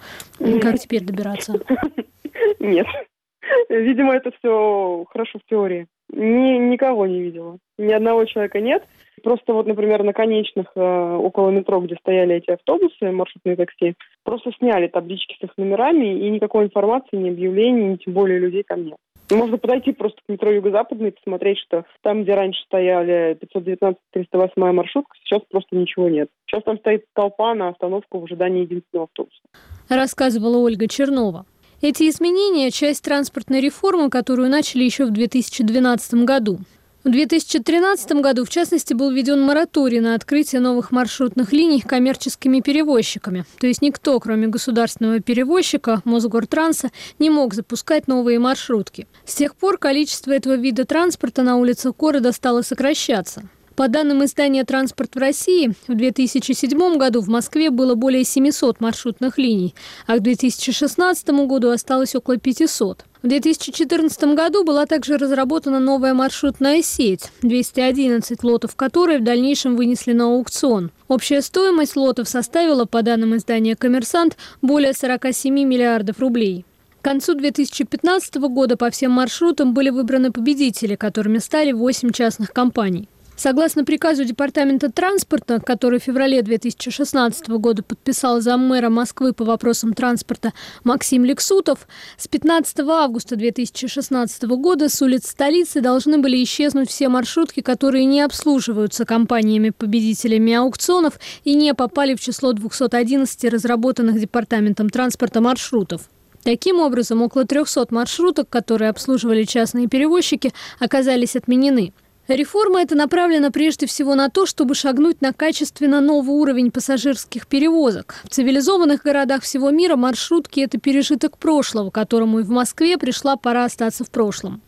как теперь добираться? Нет. Видимо, это все хорошо в теории. Ни, никого не видела. Ни одного человека нет. Просто вот, например, на конечных э, около метро, где стояли эти автобусы, маршрутные такси, просто сняли таблички с их номерами, и никакой информации, ни объявлений, ни тем более людей ко мне. Можно подойти просто к метро Юго-Западный и посмотреть, что там, где раньше стояли 519-308 маршрутка, сейчас просто ничего нет. Сейчас там стоит толпа на остановку в ожидании единственного автобуса. Рассказывала Ольга Чернова. Эти изменения – часть транспортной реформы, которую начали еще в 2012 году. В 2013 году, в частности, был введен мораторий на открытие новых маршрутных линий коммерческими перевозчиками. То есть никто, кроме государственного перевозчика, Мосгортранса, не мог запускать новые маршрутки. С тех пор количество этого вида транспорта на улицах города стало сокращаться. По данным издания «Транспорт в России», в 2007 году в Москве было более 700 маршрутных линий, а к 2016 году осталось около 500. В 2014 году была также разработана новая маршрутная сеть, 211 лотов которой в дальнейшем вынесли на аукцион. Общая стоимость лотов составила, по данным издания «Коммерсант», более 47 миллиардов рублей. К концу 2015 года по всем маршрутам были выбраны победители, которыми стали 8 частных компаний. Согласно приказу Департамента транспорта, который в феврале 2016 года подписал заммэра Москвы по вопросам транспорта Максим Лексутов, с 15 августа 2016 года с улиц столицы должны были исчезнуть все маршрутки, которые не обслуживаются компаниями-победителями аукционов и не попали в число 211 разработанных Департаментом транспорта маршрутов. Таким образом, около 300 маршруток, которые обслуживали частные перевозчики, оказались отменены. Реформа эта направлена прежде всего на то, чтобы шагнуть на качественно новый уровень пассажирских перевозок. В цивилизованных городах всего мира маршрутки – это пережиток прошлого, которому и в Москве пришла пора остаться в прошлом.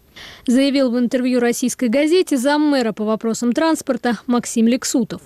Заявил в интервью российской газете заммэра по вопросам транспорта Максим Лексутов.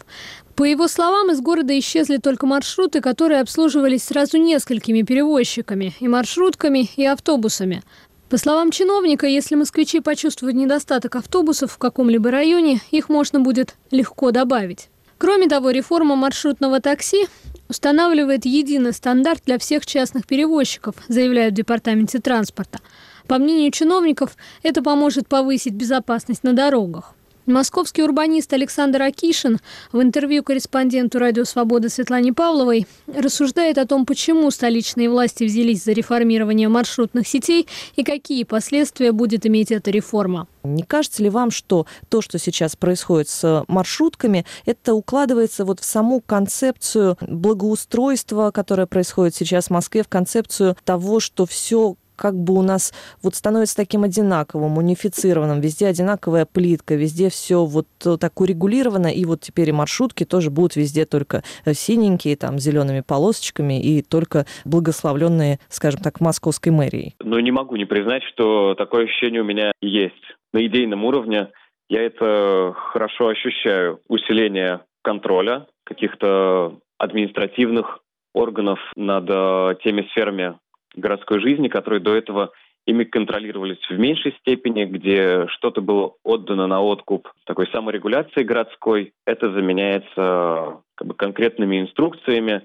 По его словам, из города исчезли только маршруты, которые обслуживались сразу несколькими перевозчиками – и маршрутками, и автобусами. По словам чиновника, если москвичи почувствуют недостаток автобусов в каком-либо районе, их можно будет легко добавить. Кроме того, реформа маршрутного такси устанавливает единый стандарт для всех частных перевозчиков, заявляют в Департаменте транспорта. По мнению чиновников, это поможет повысить безопасность на дорогах. Московский урбанист Александр Акишин в интервью корреспонденту «Радио Свобода» Светлане Павловой рассуждает о том, почему столичные власти взялись за реформирование маршрутных сетей и какие последствия будет иметь эта реформа. Не кажется ли вам, что то, что сейчас происходит с маршрутками, это укладывается вот в саму концепцию благоустройства, которое происходит сейчас в Москве, в концепцию того, что все как бы у нас вот становится таким одинаковым, унифицированным, везде одинаковая плитка, везде все вот так урегулировано, и вот теперь и маршрутки тоже будут везде только э, синенькие, там, зелеными полосочками и только благословленные, скажем так, московской мэрией. Но не могу не признать, что такое ощущение у меня есть. На идейном уровне я это хорошо ощущаю. Усиление контроля каких-то административных органов над э, теми сферами городской жизни, которые до этого ими контролировались в меньшей степени, где что-то было отдано на откуп такой саморегуляции городской, это заменяется как бы, конкретными инструкциями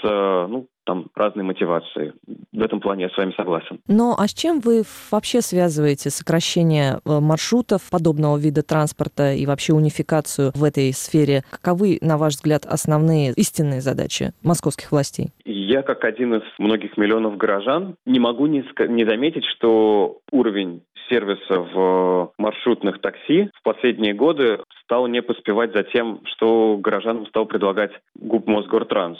с ну, там разные мотивации. В этом плане я с вами согласен. Но а с чем вы вообще связываете сокращение э, маршрутов подобного вида транспорта и вообще унификацию в этой сфере? Каковы, на ваш взгляд, основные истинные задачи московских властей? Я, как один из многих миллионов горожан, не могу не, не заметить, что уровень сервиса в маршрутных такси в последние годы стал не поспевать за тем, что горожанам стал предлагать ГУП Мосгортранс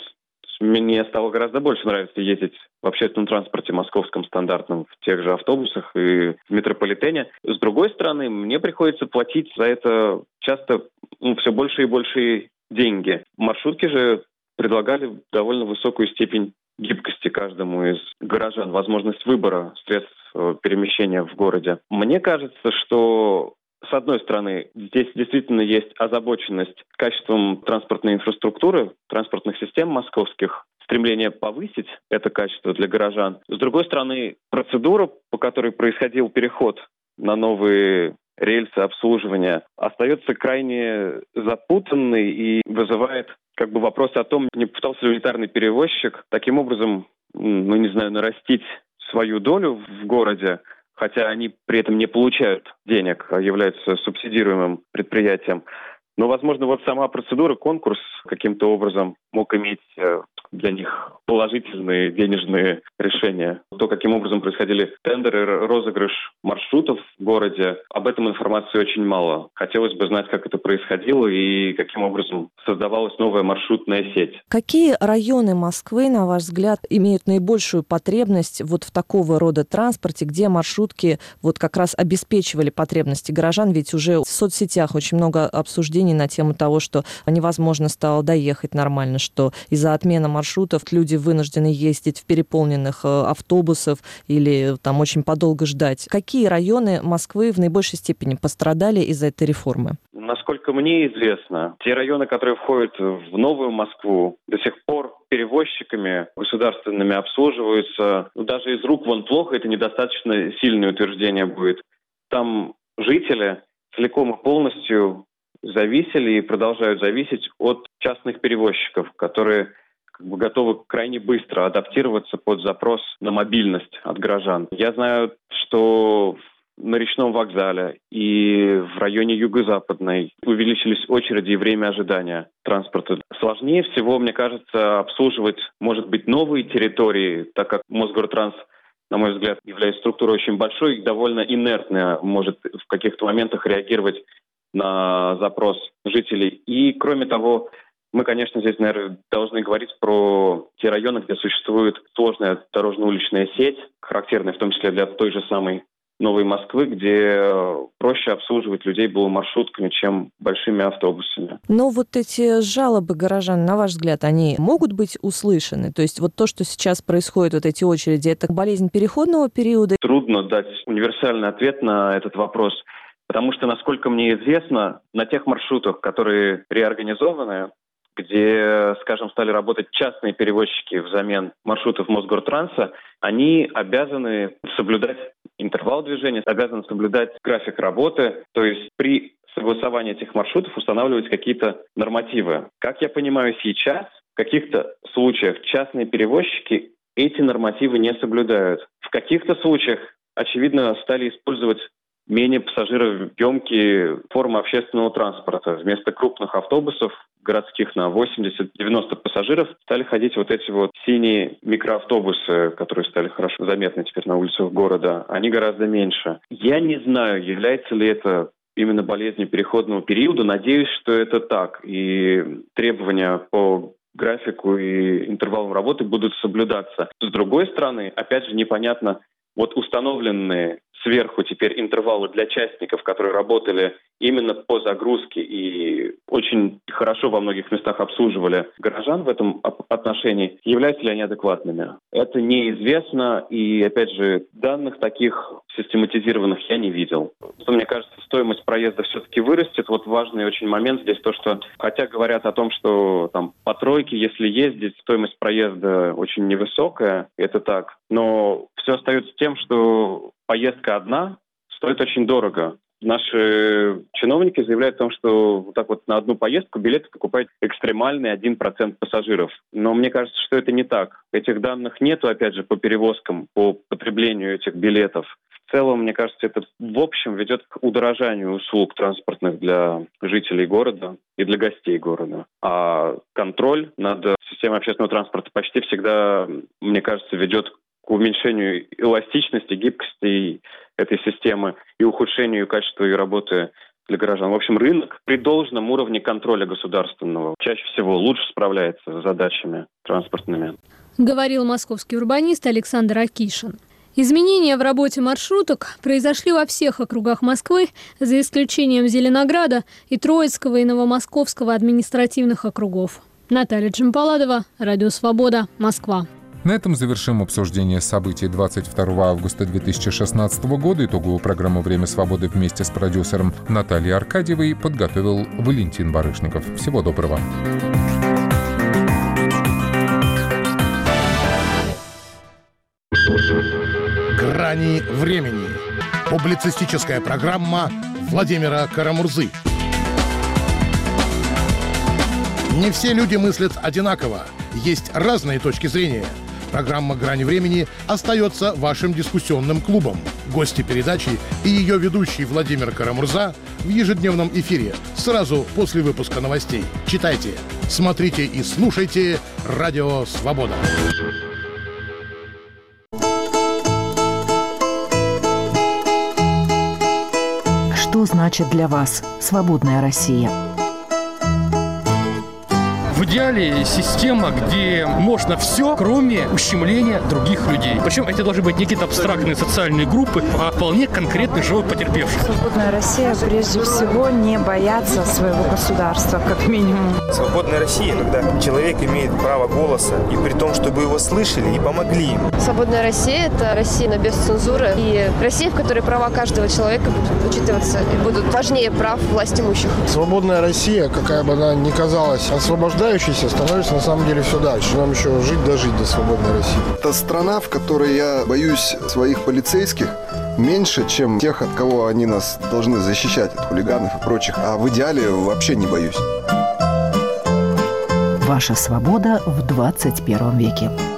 мне стало гораздо больше нравиться ездить в общественном транспорте московском стандартном, в тех же автобусах и в метрополитене. С другой стороны, мне приходится платить за это часто ну, все больше и больше деньги. Маршрутки же предлагали довольно высокую степень гибкости каждому из горожан, возможность выбора средств э, перемещения в городе. Мне кажется, что с одной стороны, здесь действительно есть озабоченность качеством транспортной инфраструктуры, транспортных систем московских, стремление повысить это качество для горожан. С другой стороны, процедура, по которой происходил переход на новые рельсы обслуживания, остается крайне запутанной и вызывает как бы вопрос о том, не пытался ли унитарный перевозчик таким образом, ну не знаю, нарастить свою долю в городе, хотя они при этом не получают денег, а являются субсидируемым предприятием. Но, возможно, вот сама процедура, конкурс каким-то образом мог иметь э, для них положительные денежные решения. То, каким образом происходили тендеры, розыгрыш маршрутов в городе, об этом информации очень мало. Хотелось бы знать, как это происходило и каким образом создавалась новая маршрутная сеть. Какие районы Москвы, на ваш взгляд, имеют наибольшую потребность вот в такого рода транспорте, где маршрутки вот как раз обеспечивали потребности горожан? Ведь уже в соцсетях очень много обсуждений на тему того, что невозможно стало доехать нормально, что из-за отмены маршрутов люди вынуждены ездить в переполненных э, автобусов или там очень подолго ждать. Какие районы Москвы в наибольшей степени пострадали из-за этой реформы? Насколько мне известно, те районы, которые входят в новую Москву, до сих пор перевозчиками государственными обслуживаются. Ну, даже из рук вон плохо, это недостаточно сильное утверждение будет. Там жители целиком и полностью зависели и продолжают зависеть от частных перевозчиков, которые как бы готовы крайне быстро адаптироваться под запрос на мобильность от горожан. Я знаю, что на речном вокзале и в районе Юго-Западной увеличились очереди и время ожидания транспорта. Сложнее всего, мне кажется, обслуживать, может быть, новые территории, так как Мосгортранс на мой взгляд, является структурой очень большой и довольно инертная, может в каких-то моментах реагировать на запрос жителей. И, кроме того, мы, конечно, здесь, наверное, должны говорить про те районы, где существует сложная дорожно-уличная сеть, характерная в том числе для той же самой Новой Москвы, где проще обслуживать людей было маршрутками, чем большими автобусами. Но вот эти жалобы горожан, на ваш взгляд, они могут быть услышаны? То есть вот то, что сейчас происходит, вот эти очереди, это болезнь переходного периода? Трудно дать универсальный ответ на этот вопрос. Потому что, насколько мне известно, на тех маршрутах, которые реорганизованы, где, скажем, стали работать частные перевозчики взамен маршрутов Мосгортранса, они обязаны соблюдать интервал движения, обязаны соблюдать график работы. То есть при согласовании этих маршрутов устанавливать какие-то нормативы. Как я понимаю сейчас, в каких-то случаях частные перевозчики эти нормативы не соблюдают. В каких-то случаях, очевидно, стали использовать менее пассажироемкие формы общественного транспорта. Вместо крупных автобусов городских на 80-90 пассажиров стали ходить вот эти вот синие микроавтобусы, которые стали хорошо заметны теперь на улицах города. Они гораздо меньше. Я не знаю, является ли это именно болезнью переходного периода. Надеюсь, что это так. И требования по графику и интервалам работы будут соблюдаться. С другой стороны, опять же, непонятно, вот установленные сверху теперь интервалы для частников, которые работали именно по загрузке и очень хорошо во многих местах обслуживали горожан в этом отношении, являются ли они адекватными? Это неизвестно, и, опять же, данных таких систематизированных я не видел. Мне кажется, стоимость проезда все-таки вырастет. Вот важный очень момент здесь то, что, хотя говорят о том, что там по тройке, если ездить, стоимость проезда очень невысокая, это так, но все остается тем, что поездка одна стоит очень дорого. Наши чиновники заявляют о том, что вот так вот на одну поездку билеты покупает экстремальный 1% пассажиров. Но мне кажется, что это не так. Этих данных нету, опять же, по перевозкам, по потреблению этих билетов. В целом, мне кажется, это в общем ведет к удорожанию услуг транспортных для жителей города и для гостей города. А контроль над системой общественного транспорта почти всегда, мне кажется, ведет к уменьшению эластичности, гибкости этой системы и ухудшению качества ее работы для горожан. В общем, рынок при должном уровне контроля государственного чаще всего лучше справляется с задачами транспортными. Говорил московский урбанист Александр Акишин. Изменения в работе маршруток произошли во всех округах Москвы, за исключением Зеленограда и Троицкого и Новомосковского административных округов. Наталья Джампаладова, Радио Свобода, Москва. На этом завершим обсуждение событий 22 августа 2016 года. Итоговую программу «Время свободы» вместе с продюсером Натальей Аркадьевой подготовил Валентин Барышников. Всего доброго. «Грани времени». Публицистическая программа Владимира Карамурзы. Не все люди мыслят одинаково. Есть разные точки зрения – Программа «Грани времени» остается вашим дискуссионным клубом. Гости передачи и ее ведущий Владимир Карамурза в ежедневном эфире сразу после выпуска новостей. Читайте, смотрите и слушайте «Радио Свобода». Что значит для вас «Свободная Россия»? В идеале система, где можно все, кроме ущемления других людей. Причем это должны быть не какие-то абстрактные социальные группы, а вполне конкретный живой потерпевший. Свободная Россия прежде всего не бояться своего государства, как минимум. Свободная Россия, когда человек имеет право голоса, и при том, чтобы его слышали и помогли ему. Свободная Россия – это Россия без цензуры и Россия, в которой права каждого человека будут учитываться и будут важнее прав власть имущих. Свободная Россия, какая бы она ни казалась освобождающей, нуждающийся становится на самом деле все дальше. Нам еще жить дожить до свободной России. Это страна, в которой я боюсь своих полицейских меньше, чем тех, от кого они нас должны защищать, от хулиганов и прочих. А в идеале вообще не боюсь. Ваша свобода в 21 веке.